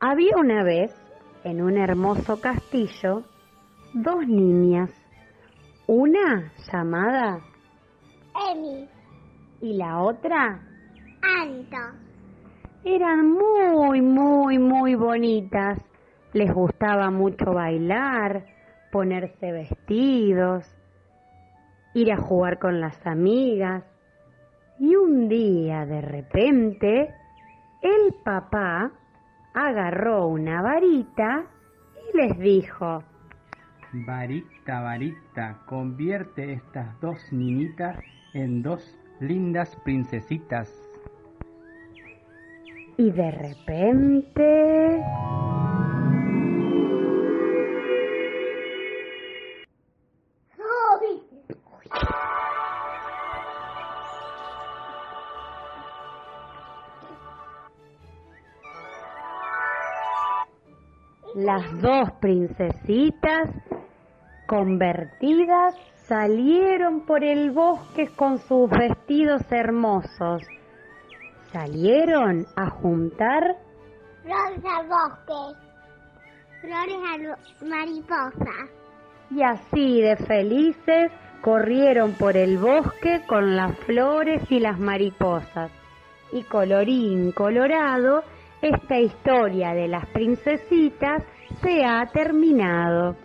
Había una vez, en un hermoso castillo, dos niñas, una llamada Emi, y la otra Anto, eran muy, muy, muy bonitas. Les gustaba mucho bailar, ponerse vestidos, ir a jugar con las amigas. Y un día, de repente, el papá agarró una varita y les dijo, Varita, varita, convierte estas dos niñitas en dos lindas princesitas. y de repente... Las dos princesitas convertidas salieron por el bosque con sus vestidos hermosos. Salieron a juntar flores al bosque, flores al mariposa. y así de felices corrieron por el bosque con las flores y las mariposas. Y colorín colorado, esta historia de las princesitas se ha terminado.